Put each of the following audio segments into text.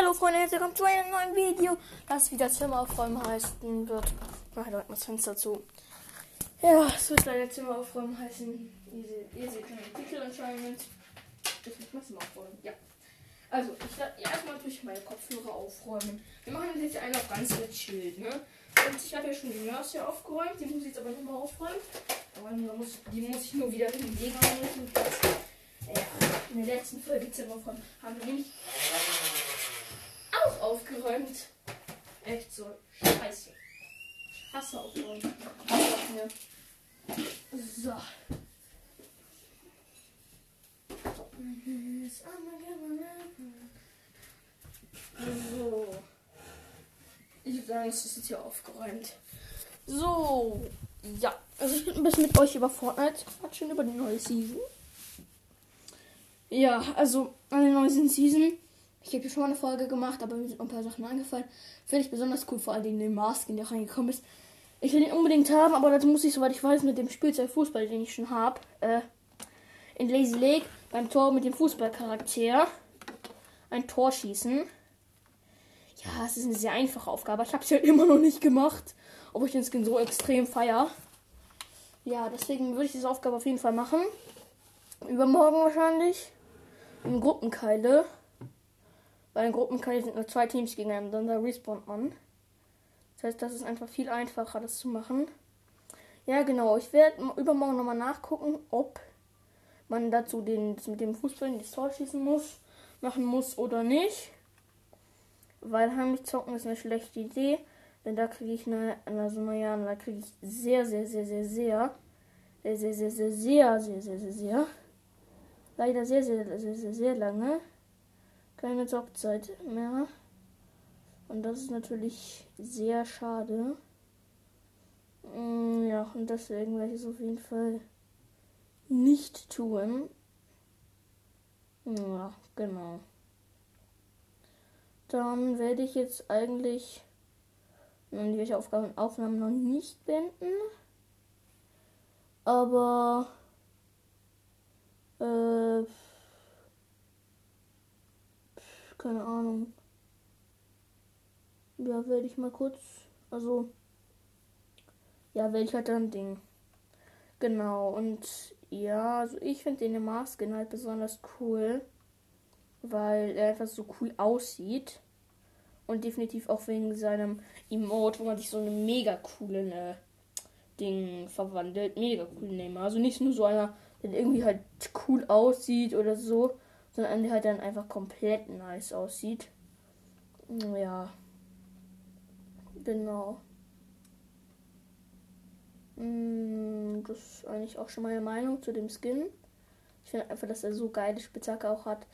Hallo Freunde, herzlich willkommen zu einem neuen Video, das wieder Zimmer aufräumen heißen wird. Ich mache direkt mal das Fenster zu. Ja, es wird leider Zimmer aufräumen heißen. Ihr seht, den Titel anscheinend. Ich muss mein Zimmer aufräumen, ja. Also, ich werde erstmal natürlich meine Kopfhörer aufräumen. Wir machen jetzt einen auf ganz gechillt, ne? Und ich habe ja schon die Nurse hier aufgeräumt, die muss ich jetzt aber nochmal aufräumen. Aber die muss, die muss ich nur wieder hinlegen. Ja, in der letzten Folge Zimmer von haben wir nämlich auch aufgeräumt. Echt so scheiße. Ich hasse aufräumen. So. So. Ich würde sagen, es ist jetzt hier aufgeräumt. So. Ja. Also ich bin ein bisschen mit euch über Fortnite quatschen, über die neue Season. Ja, also an der neuen Season ich habe hier schon mal eine Folge gemacht, aber mir sind ein paar Sachen angefallen. Finde ich besonders cool, vor allem den Masken, der reingekommen ist. Ich will den unbedingt haben, aber dazu muss ich, soweit ich weiß, mit dem Spielzeug Fußball, den ich schon habe, äh, in Lazy Lake beim Tor mit dem Fußballcharakter ein Tor schießen. Ja, es ist eine sehr einfache Aufgabe. Ich habe es halt immer noch nicht gemacht, obwohl ich den Skin so extrem feier. Ja, deswegen würde ich diese Aufgabe auf jeden Fall machen. Übermorgen wahrscheinlich. In Gruppenkeile. Bei den Gruppenkeile sind nur zwei Teams gegeneinander, da respawnt man. Das heißt, das ist einfach viel einfacher, das zu machen. Ja, genau. Ich werde übermorgen nochmal nachgucken, ob man dazu den, mit dem Fußball in die Tor schießen muss, machen muss oder nicht. Weil heimlich zocken ist eine schlechte Idee. Denn da kriege ich eine, also naja, da kriege ich sehr, sehr, sehr, sehr, sehr, sehr, sehr, sehr, sehr, sehr, sehr, sehr, sehr, sehr, leider sehr, sehr, sehr, sehr, sehr lange keine Zockzeit mehr. Und das ist natürlich sehr schade. Mm, ja, und deswegen werde ich es auf jeden Fall nicht tun. Ja, genau. Dann werde ich jetzt eigentlich die Aufgaben Aufnahmen noch nicht beenden. Aber äh, keine Ahnung. Ja, werde ich mal kurz. Also. Ja, welcher dann Ding. Genau, und ja, also ich finde den Masken halt besonders cool, weil er einfach so cool aussieht. Und definitiv auch wegen seinem Emote, wo man sich so eine mega coole ne, Ding verwandelt. Mega cool Neymar. Also nicht nur so einer, der irgendwie halt cool aussieht oder so, sondern der halt dann einfach komplett nice aussieht. Ja. Genau. Mm, das ist eigentlich auch schon meine Meinung zu dem Skin. Ich finde einfach, dass er so geile Spitzhacke auch hat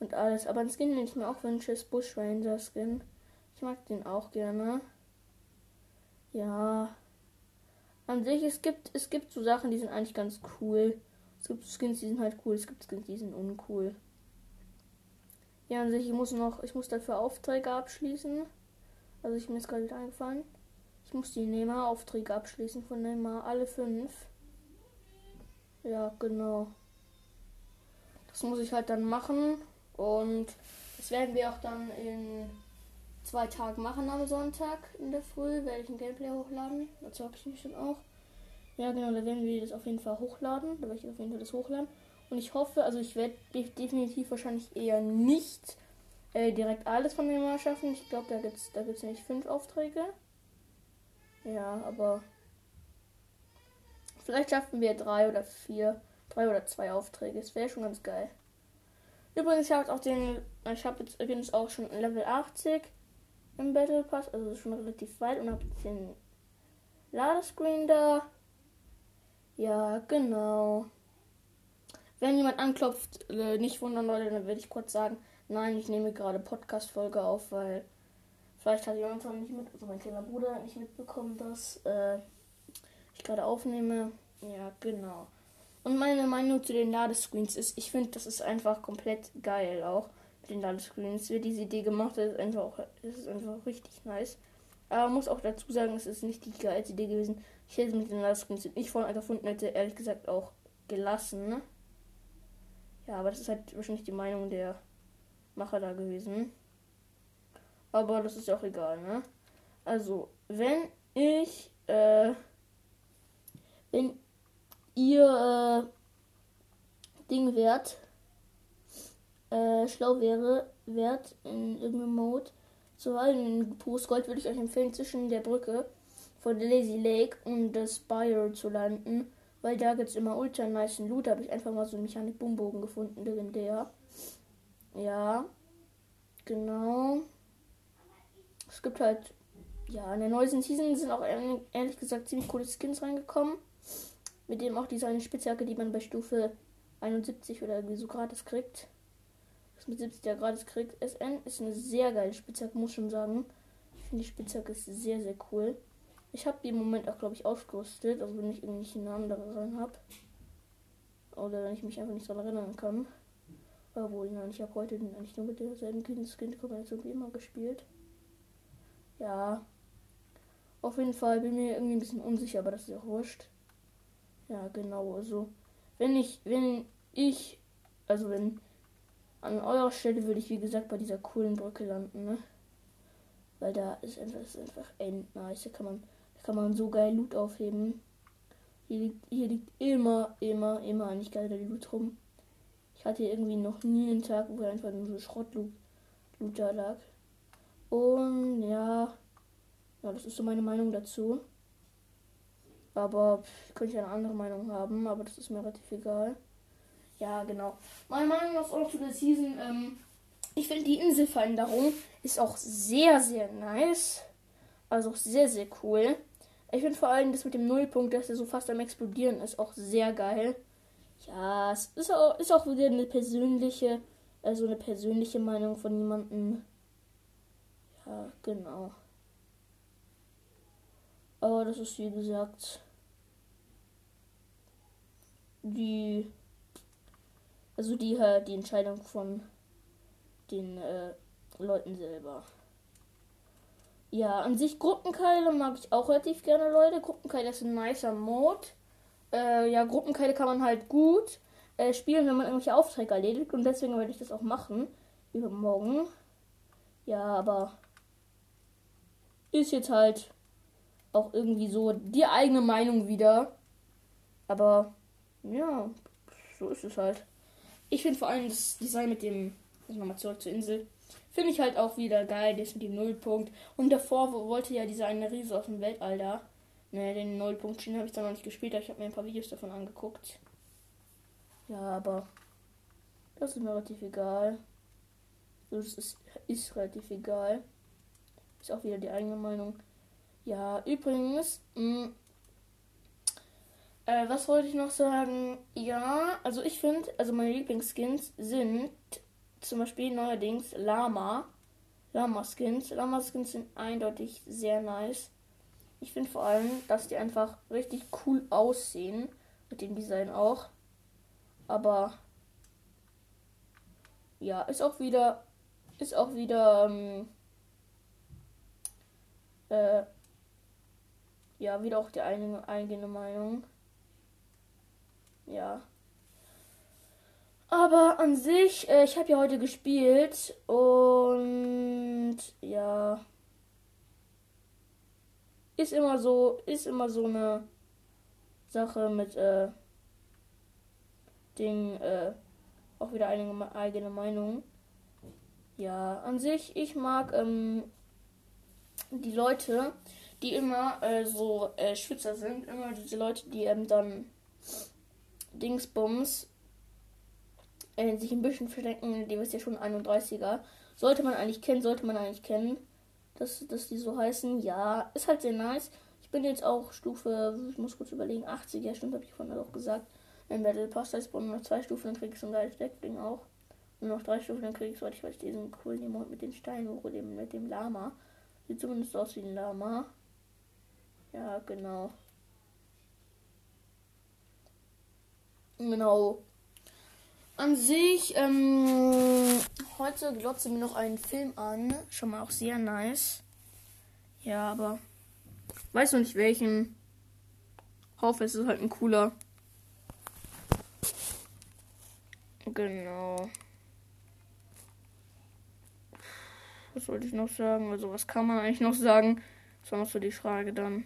und alles. Aber ein Skin, den ich mir auch wünsche, ist Bush Ranger Skin. Ich mag den auch gerne. Ja. An sich, es gibt, es gibt so Sachen, die sind eigentlich ganz cool. Es gibt Skins, die sind halt cool. Es gibt Skins, die sind uncool. Ja, an sich, ich muss noch, ich muss dafür Aufträge abschließen. Also ich mir ist gerade eingefallen. Ich muss die Neymar-Aufträge abschließen von Neymar, alle fünf. Ja, genau. Das muss ich halt dann machen. Und das werden wir auch dann in zwei Tagen machen am Sonntag in der Früh. Werde ich ein Gameplay hochladen. Dazu habe ich mich dann auch. Ja, genau, da werden wir das auf jeden Fall hochladen. Da werde ich auf jeden Fall das hochladen. Und ich hoffe, also ich werde definitiv wahrscheinlich eher nicht äh, direkt alles von dem mal schaffen. Ich glaube, da gibt es da gibt's nicht fünf Aufträge. Ja, aber vielleicht schaffen wir drei oder vier, drei oder zwei Aufträge. Das wäre schon ganz geil. Übrigens, ich habe auch den, ich habe jetzt übrigens auch schon Level 80 im Battle Pass, also schon relativ weit und habe den Ladescreen da. Ja, genau. Wenn jemand anklopft, äh, nicht wundern, Leute, dann werde ich kurz sagen, nein, ich nehme gerade Podcast-Folge auf, weil vielleicht hat Jonathan nicht mit, also mein kleiner Bruder nicht mitbekommen, dass äh, ich gerade aufnehme. Ja, genau. Und meine Meinung zu den Ladescreens ist, ich finde, das ist einfach komplett geil auch mit den Ladescreens. Wer diese Idee gemacht hat, ist einfach, ist einfach richtig nice. Aber muss auch dazu sagen, es ist nicht die geilste Idee gewesen. Ich hätte mit den Ladescreens, die ich vorhin erfunden hätte, ehrlich gesagt auch gelassen. Ne? Ja, aber das ist halt wahrscheinlich die Meinung der Macher da gewesen. Aber das ist ja auch egal, ne? Also, wenn ich, äh, wenn ihr, äh, Ding wert, äh, schlau wäre, wert in irgendeinem Mode, zu in Postgold würde ich euch empfehlen, zwischen der Brücke von Lazy Lake und das Spire zu landen, weil da gibt es immer ultra nice Loot. Da habe ich einfach mal so einen Mechanik-Boombogen gefunden, legendär. Ja, genau. Es gibt halt, ja, in der neuesten Season sind auch ehrlich gesagt ziemlich coole Skins reingekommen. Mit dem auch diese eine Spitzhacke, die man bei Stufe 71 oder irgendwie so gratis kriegt. Das mit 70 ja gratis kriegt. SN ist eine sehr geile Spitzhacke, muss schon sagen. Ich finde die Spitzhacke ist sehr, sehr cool. Ich habe die im Moment auch, glaube ich, ausgerüstet. Also wenn ich irgendwelche Namen da rein habe. Oder wenn ich mich einfach nicht daran erinnern kann. Obwohl, nein, ich habe heute eigentlich nur mit derselben Skin-Kombination wie immer gespielt. Ja. Auf jeden Fall bin mir irgendwie ein bisschen unsicher, aber das ist auch wurscht. Ja, genau. Also, wenn ich, wenn ich, also wenn an eurer Stelle würde ich, wie gesagt, bei dieser coolen Brücke landen, ne? Weil da ist einfach, ist einfach end nice. Da kann man, kann man so geil Loot aufheben. Hier liegt, hier liegt immer, immer, immer eigentlich geiler Loot rum. Ich hatte irgendwie noch nie einen Tag, wo einfach nur so Schrottloot Loot da lag. Und ja, ja, das ist so meine Meinung dazu. Aber pff, könnte ich eine andere Meinung haben, aber das ist mir relativ egal. Ja, genau. Meine Meinung ist auch zu der Season. Ähm, ich finde die Inselveränderung ist auch sehr, sehr nice. Also sehr, sehr cool. Ich finde vor allem das mit dem Nullpunkt, dass er so fast am explodieren ist, auch sehr geil. Ja, es ist auch, ist auch wieder eine persönliche, also eine persönliche Meinung von jemandem. Ja, genau. Aber das ist wie gesagt die, also die halt die Entscheidung von den äh, Leuten selber. Ja, an sich Gruppenkeile mag ich auch relativ gerne, Leute. Gruppenkeile ist ein nicer Mode. Äh, ja, Gruppenkeile kann man halt gut äh, spielen, wenn man irgendwelche Aufträge erledigt. Und deswegen werde ich das auch machen. Übermorgen. Ja, aber ist jetzt halt auch irgendwie so die eigene Meinung wieder. Aber ja, so ist es halt. Ich finde vor allem das Design mit dem, nochmal zurück zur Insel, finde ich halt auch wieder geil, das mit dem Nullpunkt. Und davor wollte ja dieser eine Riese aus dem Weltall da. Ne, den Nullpunkt Schienen habe ich da noch nicht gespielt, aber ich habe mir ein paar Videos davon angeguckt. Ja, aber das ist mir relativ egal. Das ist, ist relativ egal. Ist auch wieder die eigene Meinung. Ja, übrigens, mh, mm, äh, was wollte ich noch sagen? Ja, also ich finde, also meine Lieblingsskins sind zum Beispiel neuerdings Lama. Lama-Skins. Lama-Skins sind eindeutig sehr nice. Ich finde vor allem, dass die einfach richtig cool aussehen. Mit dem Design auch. Aber ja, ist auch wieder. Ist auch wieder. Ähm, äh, ja, wieder auch die eigene, eigene Meinung. Ja. Aber an sich, äh, ich habe ja heute gespielt und ja. Ist immer so, ist immer so eine Sache mit äh, Ding, äh, auch wieder eine eigene Meinung. Ja, an sich, ich mag ähm, die Leute, die immer äh, so äh, Schwitzer sind, immer diese Leute, die ähm, dann Dingsbums äh, sich ein bisschen verstecken, die ist ja schon 31er. Sollte man eigentlich kennen, sollte man eigentlich kennen, dass, dass die so heißen. Ja, ist halt sehr nice. Ich bin jetzt auch Stufe, ich muss kurz überlegen, 80, ja stimmt, habe ich vorhin auch gesagt. Im Battle Pass heißt nur noch zwei Stufen, dann krieg ich so ein geiles Deckding auch. Und noch drei Stufen, dann krieg ich, soweit ich weiß, diesen coolen Emote mit den Steinen, mit dem Lama. Sieht zumindest aus wie ein Lama. Ja, genau. Genau. An sich, ähm, heute glotze mir noch einen Film an. Schon mal auch sehr nice. Ja, aber weiß noch nicht welchen. Hoffe, es ist halt ein cooler. Genau. was wollte ich noch sagen? Also, was kann man eigentlich noch sagen? Das war noch so die Frage dann.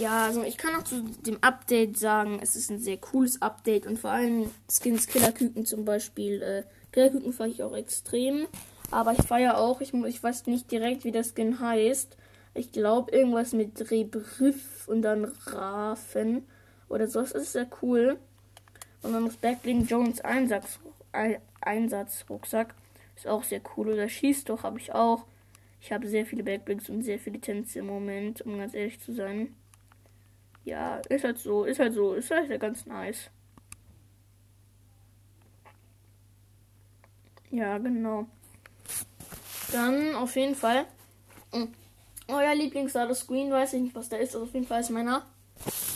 Ja, also ich kann auch zu dem Update sagen, es ist ein sehr cooles Update und vor allem Skins Killerküken zum Beispiel. Äh, Killerküken fahre ich auch extrem. Aber ich feiere auch, ich, ich weiß nicht direkt, wie das Skin heißt. Ich glaube, irgendwas mit Rebriff und dann Rafen oder so. Das ist sehr cool. Und dann das Backbling Jones Einsatz, Einsatzrucksack ist auch sehr cool. Oder Schießt doch habe ich auch. Ich habe sehr viele Backblinks und sehr viele Tänze im Moment, um ganz ehrlich zu sein. Ja, ist halt so, ist halt so, ist halt ganz nice. Ja, genau. Dann auf jeden Fall. Hm, euer Lieblings Screen, weiß ich nicht, was da ist. Also auf jeden Fall ist meiner.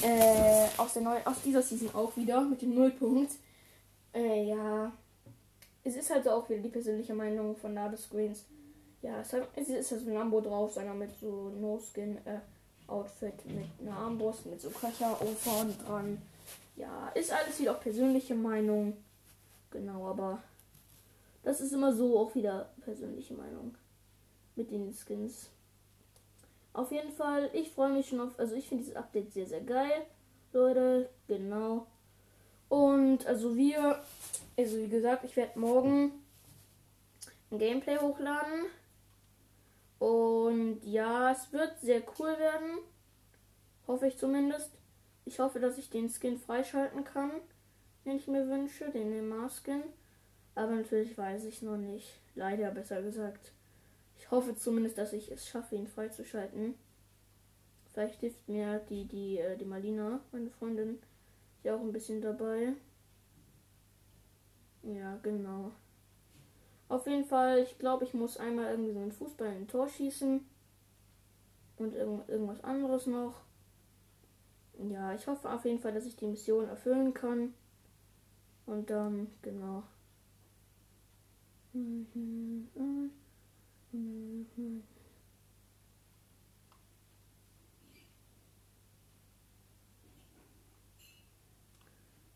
Äh, aus, der neu aus dieser Season auch wieder mit dem Nullpunkt. Äh, ja. Es ist halt so auch wieder die persönliche Meinung von Nado Screens. Ja, es, hat, es ist halt ein Lambo drauf, seiner mit so No-Skin. Äh, Outfit mit einer Armbrust, mit so Köcher vorne dran. Ja, ist alles wieder auch persönliche Meinung. Genau, aber das ist immer so auch wieder persönliche Meinung mit den Skins. Auf jeden Fall, ich freue mich schon auf, also ich finde dieses Update sehr, sehr geil. Leute, genau. Und also wir, also wie gesagt, ich werde morgen ein Gameplay hochladen. Und ja, es wird sehr cool werden. Hoffe ich zumindest. Ich hoffe, dass ich den Skin freischalten kann, den ich mir wünsche, den Neymar-Skin. Aber natürlich weiß ich noch nicht. Leider besser gesagt. Ich hoffe zumindest, dass ich es schaffe, ihn freizuschalten. Vielleicht hilft mir die, die, äh, die Malina, meine Freundin, ja auch ein bisschen dabei. Ja, genau. Auf jeden Fall, ich glaube, ich muss einmal irgendwie so einen Fußball in ein Tor schießen. Und irgend irgendwas anderes noch. Ja, ich hoffe auf jeden Fall, dass ich die Mission erfüllen kann. Und dann, genau.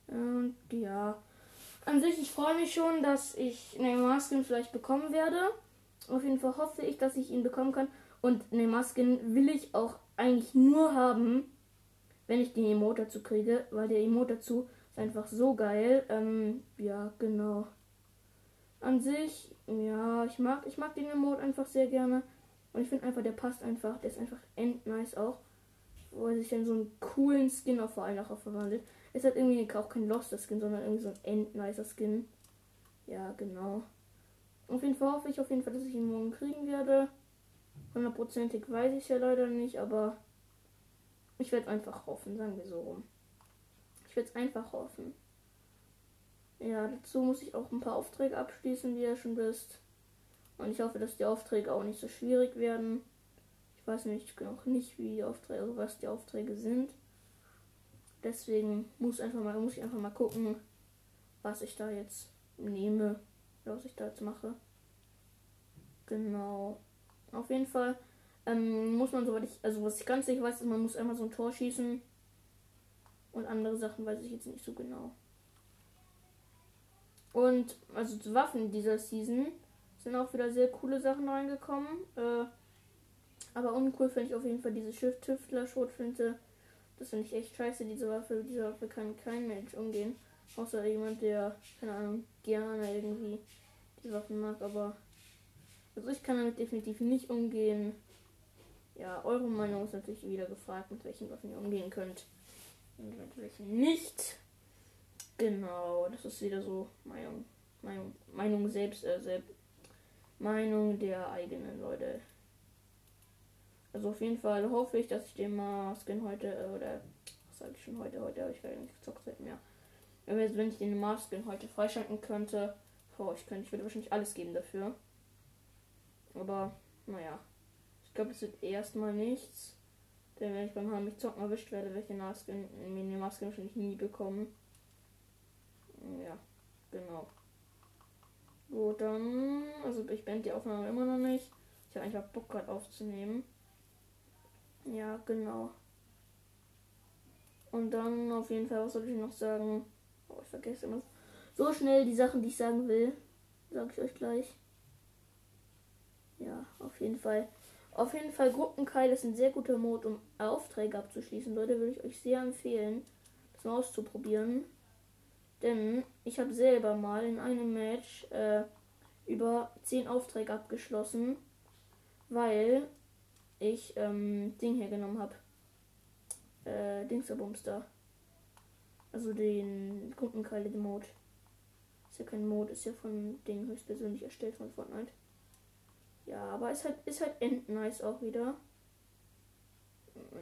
Und ja, an sich, ich freue mich schon, dass ich Neymar Skin vielleicht bekommen werde. Auf jeden Fall hoffe ich, dass ich ihn bekommen kann. Und Neymar Skin will ich auch eigentlich nur haben, wenn ich den Emote dazu kriege, weil der Emote dazu ist einfach so geil. Ähm, ja, genau. An sich, ja, ich mag, ich mag den Emote einfach sehr gerne. Und ich finde einfach, der passt einfach, der ist einfach endnice auch. Wo er sich dann so einen coolen Skin auf vor allem auch verwandelt. Ist halt irgendwie auch kein Loster Skin, sondern irgendwie so ein endnicer Skin. Ja, genau. Auf jeden Fall hoffe ich auf jeden Fall, dass ich ihn morgen kriegen werde. Hundertprozentig weiß ich ja leider nicht, aber ich werde einfach hoffen, sagen wir so rum. Ich werde es einfach hoffen. Ja, dazu muss ich auch ein paar Aufträge abschließen, wie ihr schon wisst. Und ich hoffe, dass die Aufträge auch nicht so schwierig werden. Ich weiß nicht noch nicht, wie die Aufträge, also was die Aufträge sind. Deswegen muss einfach mal, muss ich einfach mal gucken, was ich da jetzt nehme, was ich da jetzt mache. Genau. Auf jeden Fall ähm, muss man, soweit ich, also was ich ganz sicher weiß, ist, man muss einmal so ein Tor schießen. Und andere Sachen weiß ich jetzt nicht so genau. Und also zu Waffen dieser Season sind auch wieder sehr coole Sachen reingekommen. Äh, aber uncool finde ich auf jeden Fall diese Schiff-Tüftler-Schrotflinte. Das finde ich echt scheiße, diese Waffe. Diese Waffe kann kein Mensch umgehen. Außer jemand, der, keine Ahnung, gerne irgendwie die Waffen mag. Aber also ich kann damit definitiv nicht umgehen. Ja, eure Meinung ist natürlich wieder gefragt, mit welchen Waffen ihr umgehen könnt. Und mit welchen nicht. Genau, das ist wieder so Meinung. Meinung, Meinung selbst, äh, selbst. Meinung der eigenen Leute. Also auf jeden Fall hoffe ich, dass ich den Masken heute, äh, oder was sage ich schon heute, heute habe ich gar nicht gezockt seit mehr. Wenn ich den Masken heute freischalten könnte, oh, ich könnte, ich würde wahrscheinlich alles geben dafür. Aber, naja glaube, es wird erstmal nichts. Denn wenn ich beim Heimlich zocken erwischt werde, werde ich den Maske, die Maske wahrscheinlich nie bekommen. Ja, genau. Gut, dann. Also ich beende die Aufnahme immer noch nicht. Ich habe einfach Bock gerade aufzunehmen. Ja, genau. Und dann auf jeden Fall, was soll ich noch sagen? Oh, ich vergesse immer so schnell die Sachen, die ich sagen will. Sag ich euch gleich. Ja, auf jeden Fall. Auf jeden Fall Gruppenkeil ist ein sehr guter Mode, um Aufträge abzuschließen. Leute, würde ich euch sehr empfehlen, das mal auszuprobieren. Denn ich habe selber mal in einem Match äh, über 10 Aufträge abgeschlossen, weil ich ähm, Ding hier genommen habe. Äh, Dingsterbumster. Also den Gruppenkeile Mode. Ist ja kein Mode, ist ja von Ding höchstpersönlich erstellt von Fortnite. Ja, aber es halt, ist halt endnice auch wieder.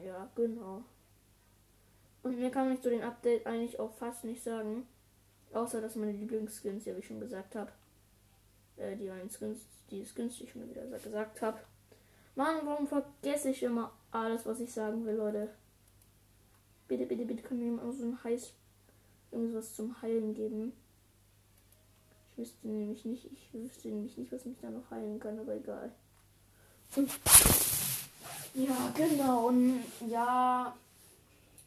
Ja, genau. Und mir kann ich zu den Update eigentlich auch fast nicht sagen. Außer dass meine Lieblingsskins, ja wie ich schon gesagt habe. Äh, die einen Skins, die Skins, die ich schon wieder gesagt habe. Mann, warum vergesse ich immer alles, was ich sagen will, Leute? Bitte, bitte, bitte, können wir mir so ein Heiß irgendwas zum Heilen geben? Ich wüsste nämlich nicht, ich wüsste nämlich nicht, was mich da noch heilen kann, aber egal. Und ja, genau. Und ja,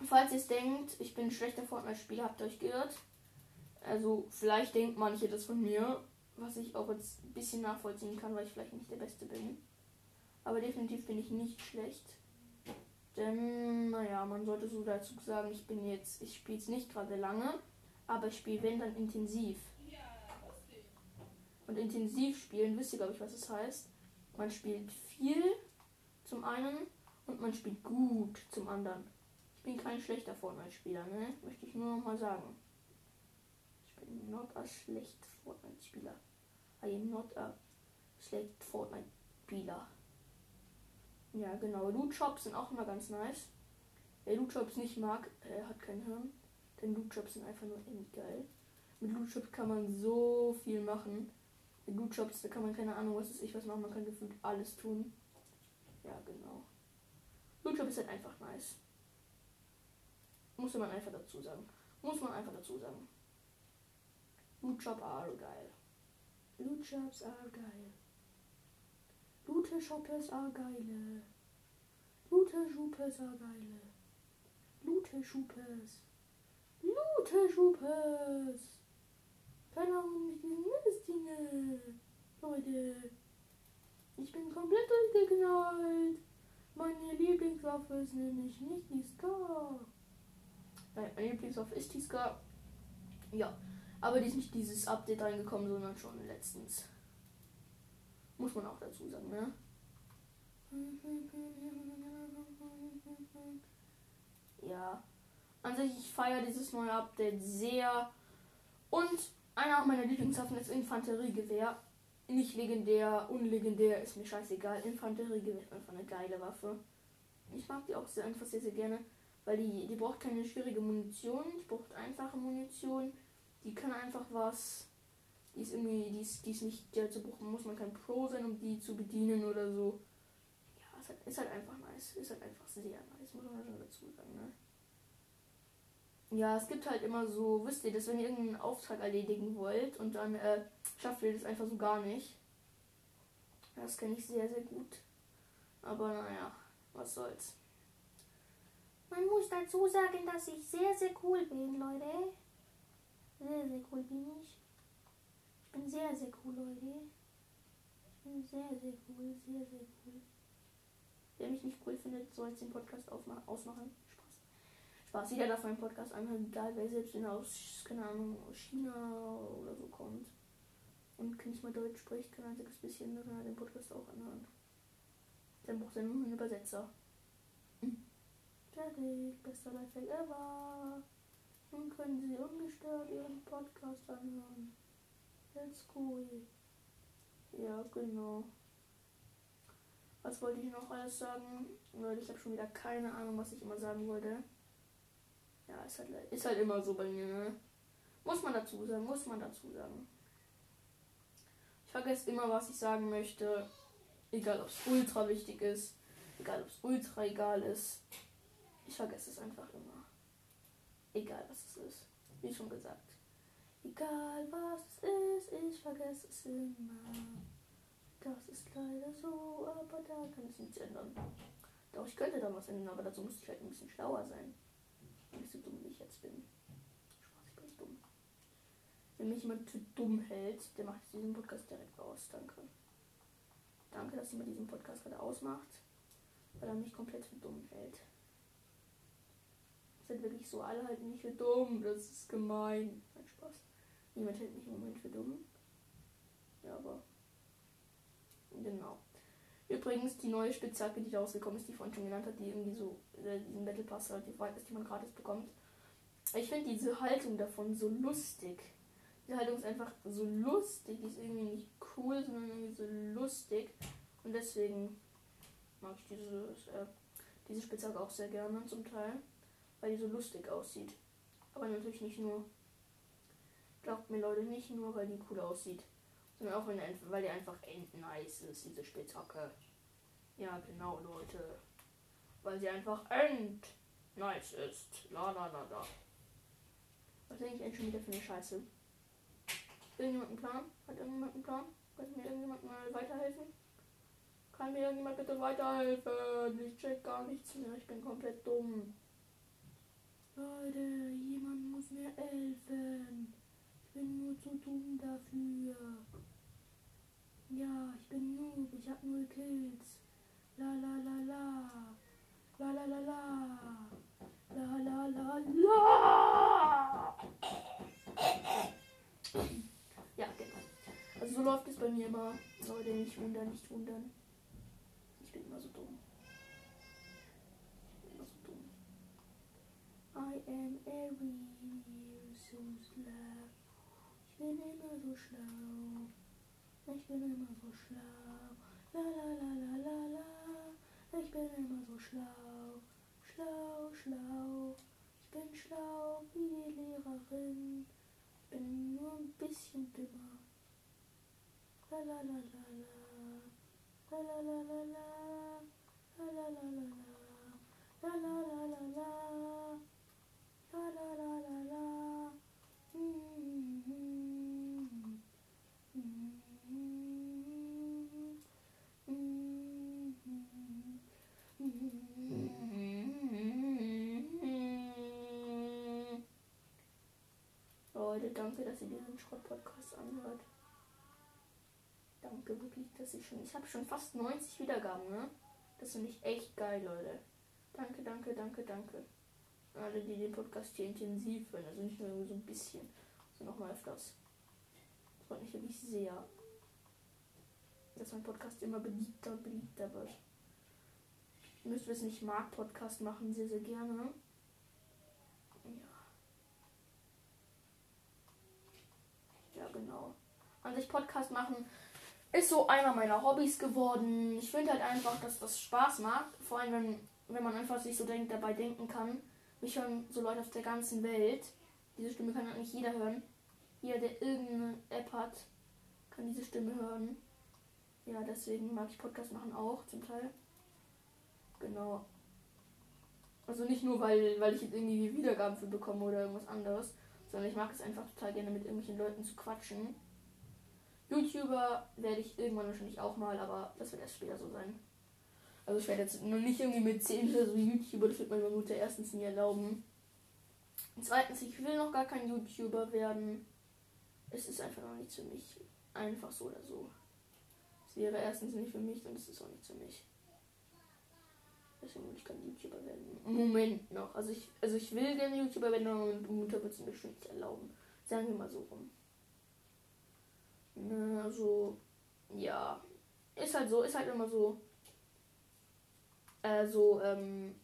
falls ihr es denkt, ich bin ein schlechter Fortnite-Spieler, habt ihr euch geirrt. Also vielleicht denkt manche das von mir, was ich auch jetzt ein bisschen nachvollziehen kann, weil ich vielleicht nicht der Beste bin. Aber definitiv bin ich nicht schlecht. Denn, naja, man sollte so dazu sagen, ich bin jetzt, ich spiele es nicht gerade lange, aber ich spiele wenn dann intensiv. Und intensiv spielen, wisst ihr, glaube ich, was es das heißt. Man spielt viel zum einen und man spielt gut zum anderen. Ich bin kein schlechter Fortnite-Spieler, ne? Möchte ich nur noch mal sagen. Ich bin not a schlecht Fortnite-Spieler. I am not a schlecht Fortnite-Spieler. Ja, genau. Loot Shops sind auch immer ganz nice. Wer Loot Shops nicht mag, äh, hat kein Hirn. Denn Loot Shops sind einfach nur geil. Mit Loot kann man so viel machen. Mit Loot da kann man keine Ahnung, was ist ich was machen. Man kann gefühlt alles tun. Ja, genau. Loot ist halt einfach nice. Muss man einfach dazu sagen. Muss man einfach dazu sagen. Loot Shop are geil. Loot Shops are geil. Looter Shoppers are geile. Looter Shoppers are geile. Looter Shoppers. Looter Shoppers. Keine Ahnung, ich bin Mindestdinge. Leute. Ich bin komplett durchgeknallt. Meine Lieblingswaffe ist nämlich nicht die Scar. Nein, meine Lieblingswaffe ist die Scar. Ja. Aber die ist nicht dieses Update reingekommen, sondern schon letztens. Muss man auch dazu sagen, ne? Ja. An sich, ich feiere dieses neue Update sehr. Und einer meiner Lieblingswaffen ist Infanteriegewehr. Nicht legendär, unlegendär, ist mir scheißegal. Infanteriegewehr ist einfach eine geile Waffe. Ich mag die auch sehr einfach sehr, sehr gerne. Weil die, die braucht keine schwierige Munition, die braucht einfache Munition. Die kann einfach was die ist irgendwie, die ist, die ist nicht der zu buchen, muss man kein Pro sein, um die zu bedienen oder so. Ja, ist halt, ist halt einfach nice. Ist halt einfach sehr nice, muss man schon dazu sagen, ne? Ja, es gibt halt immer so, wisst ihr, dass wenn ihr irgendeinen Auftrag erledigen wollt und dann äh, schafft ihr das einfach so gar nicht. Das kenne ich sehr, sehr gut. Aber naja, was soll's. Man muss dazu sagen, dass ich sehr, sehr cool bin, Leute. Sehr, sehr cool bin ich. Bin sehr, sehr cool, Leute. Ich bin sehr, sehr cool, sehr, sehr cool. Wer mich nicht cool findet, soll jetzt den Podcast ausmachen. Spaß. Spaß. Jeder darf meinen Podcast anhören, egal wer selbst wenn er aus, keine Ahnung, aus China oder so kommt. Und nicht mal Deutsch spricht, kein einziges bisschen, dann kann er den Podcast auch anhören. Dann braucht er nur einen Übersetzer. Fertig, bester Lifehack ever. Nun können Sie ungestört Ihren Podcast anhören. Let's go. Ja, genau. Was wollte ich noch alles sagen? Leute, ich habe schon wieder keine Ahnung, was ich immer sagen wollte. Ja, ist halt, ist halt immer so bei mir, ne? Muss man dazu sagen, muss man dazu sagen. Ich vergesse immer, was ich sagen möchte. Egal, ob es ultra wichtig ist. Egal, ob es ultra egal ist. Ich vergesse es einfach immer. Egal, was es ist. Wie schon gesagt. Egal was es ist, ich vergesse es immer. Das ist leider so, aber da kann es nichts ändern. Doch ich könnte da was ändern, aber dazu müsste ich halt ein bisschen schlauer sein. Nicht so dumm wie ich jetzt bin. Spaß, ich bin nicht dumm. Wenn mich jemand für dumm hält, der macht diesen Podcast direkt aus. Danke. Danke, dass jemand diesen Podcast gerade ausmacht, weil er mich komplett für dumm hält. Sind wirklich so, alle halten mich für dumm. Das ist gemein. Kein Spaß. Niemand hält mich im Moment für dumm. Ja, aber. Genau. Übrigens, die neue Spitzhacke, die rausgekommen ist, die vorhin schon genannt hat, die irgendwie so äh, diesen Battle Pass relativ weit ist, die man gratis bekommt. Ich finde diese Haltung davon so lustig. Die Haltung ist einfach so lustig, die ist irgendwie nicht cool, sondern irgendwie so lustig. Und deswegen mag ich dieses, äh, diese Spitzhacke auch sehr gerne zum Teil, weil die so lustig aussieht. Aber natürlich nicht nur, glaubt mir Leute, nicht nur, weil die cool aussieht, sondern auch weil die einfach nice ist, diese Spitzhacke. Ja, genau, Leute. Weil sie einfach end nice ist. La la la la. Was denke ich eigentlich schon wieder für eine Scheiße? Irgendjemand einen Plan? Hat irgendjemand einen Plan? Kann mir irgendjemand mal weiterhelfen? Kann mir irgendjemand bitte weiterhelfen? Ich check gar nichts mehr. Ich bin komplett dumm. Leute, jemand muss mir helfen. Bin nur zu dumm dafür. Ja, ich bin Noob. Ich hab null Kills. La la la la. La la la la. La la la la. Ja, genau. Also so läuft es bei mir immer. Leute, nicht wundern, nicht wundern. Ich bin immer so dumm. Ich bin immer so dumm. I am every so slow. Ich bin immer so schlau. Ich bin immer so schlau. La la la la la la. Ich bin immer so schlau. Schlau, schlau. Ich bin schlau wie die Lehrerin bin nur ein bisschen dümmer. La la la la la. La la la la la. La la la la la. La la la la la. La la la la la. Danke, dass ihr diesen Schrott-Podcast anhört. Danke wirklich, dass ich schon. Ich habe schon fast 90 Wiedergaben, ne? Das finde ich echt geil, Leute. Danke, danke, danke, danke. Alle, die den Podcast hier intensiv hören, also nicht nur so ein bisschen, sondern noch mal öfters. Das freut mich wirklich sehr. Dass mein Podcast immer beliebter beliebter wird. Ihr müsst wissen, ich mag Podcast machen sehr, sehr gerne. genau. An sich Podcast machen ist so einer meiner Hobbys geworden. Ich finde halt einfach, dass das Spaß macht. Vor allem, wenn, wenn man einfach sich so denkt, dabei denken kann. Mich hören so Leute auf der ganzen Welt. Diese Stimme kann halt nicht jeder hören. Jeder, der irgendeine App hat, kann diese Stimme hören. Ja, deswegen mag ich Podcast machen auch zum Teil. Genau. Also nicht nur, weil, weil ich jetzt irgendwie Wiedergaben für bekomme oder irgendwas anderes, sondern ich mag es einfach total gerne mit irgendwelchen Leuten zu quatschen. YouTuber werde ich irgendwann wahrscheinlich auch mal, aber das wird erst später so sein. Also ich werde jetzt noch nicht irgendwie mit 10 oder so YouTuber, das wird meine Mutter erstens nie erlauben. Und zweitens, ich will noch gar kein YouTuber werden. Es ist einfach noch nicht für mich. Einfach so oder so. Es wäre erstens nicht für mich und es ist auch nicht für mich. Deswegen würde ich kein YouTuber werden. Moment noch. Also ich, also ich will gerne YouTuber werden, aber meine Mutter wird es mir bestimmt nicht erlauben. Sagen wir mal so rum. Na, also, ja. Ist halt so, ist halt immer so. Also, ähm,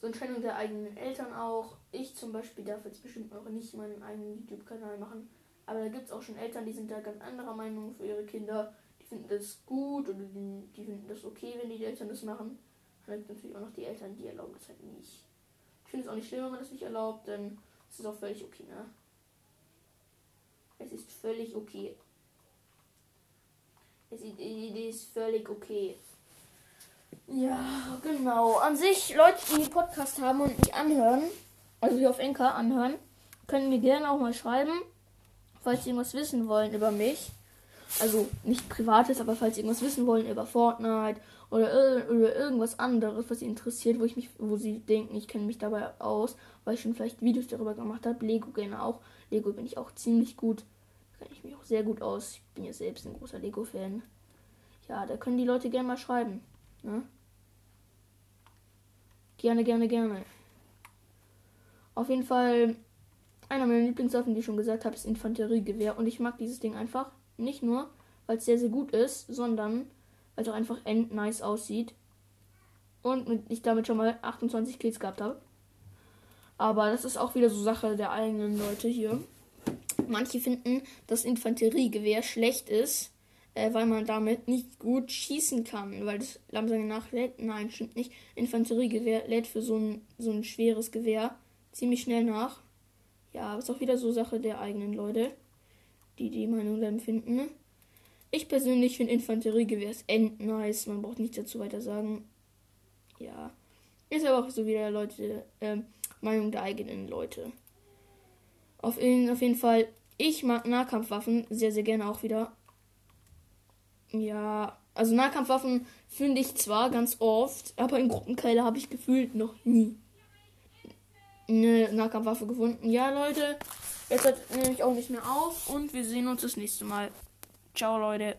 so Entscheidung der eigenen Eltern auch. Ich zum Beispiel darf jetzt bestimmt auch nicht meinen eigenen YouTube-Kanal machen. Aber da gibt es auch schon Eltern, die sind da ganz anderer Meinung für ihre Kinder. Die finden das gut oder die, die finden das okay, wenn die Eltern das machen. Dann gibt natürlich auch noch die Eltern, die erlauben das halt nicht. Ich finde es auch nicht schlimm, wenn man das nicht erlaubt, denn es ist auch völlig okay, ne? Es ist völlig okay. Es ist, völlig okay. Ja, genau. An sich, Leute, die Podcast haben und mich anhören, also die auf Enker anhören, können mir gerne auch mal schreiben, falls sie irgendwas wissen wollen über mich. Also nicht privates, aber falls Sie irgendwas wissen wollen über Fortnite oder, oder irgendwas anderes, was Sie interessiert, wo ich mich, wo Sie denken, ich kenne mich dabei aus, weil ich schon vielleicht Videos darüber gemacht habe. Lego gerne auch. Lego bin ich auch ziemlich gut. Kenne ich mich auch sehr gut aus. Ich bin ja selbst ein großer Lego-Fan. Ja, da können die Leute gerne mal schreiben. Ne? Gerne, gerne, gerne. Auf jeden Fall, einer meiner Lieblingswaffen, die ich schon gesagt habe, ist Infanteriegewehr. Und ich mag dieses Ding einfach nicht nur, weil es sehr, sehr gut ist, sondern weil es auch einfach end nice aussieht. Und ich damit schon mal 28 Kills gehabt habe. Aber das ist auch wieder so Sache der eigenen Leute hier. Manche finden, dass Infanteriegewehr schlecht ist, äh, weil man damit nicht gut schießen kann, weil das langsam nachlädt. Nein, stimmt nicht. Infanteriegewehr lädt für so ein, so ein schweres Gewehr ziemlich schnell nach. Ja, ist auch wieder so Sache der eigenen Leute, die die Meinung dann finden. Ich persönlich finde Infanteriegewehr ist end nice. Man braucht nichts dazu weiter sagen. Ja. Ist aber auch so wieder Leute, äh, Meinung der eigenen Leute. Auf, in, auf jeden Fall, ich mag Nahkampfwaffen sehr, sehr gerne auch wieder. Ja, also Nahkampfwaffen finde ich zwar ganz oft, aber in Gruppenkeile habe ich gefühlt noch nie eine Nahkampfwaffe gefunden. Ja, Leute, jetzt nehme ich auch nicht mehr auf und wir sehen uns das nächste Mal. Ciao, Leute.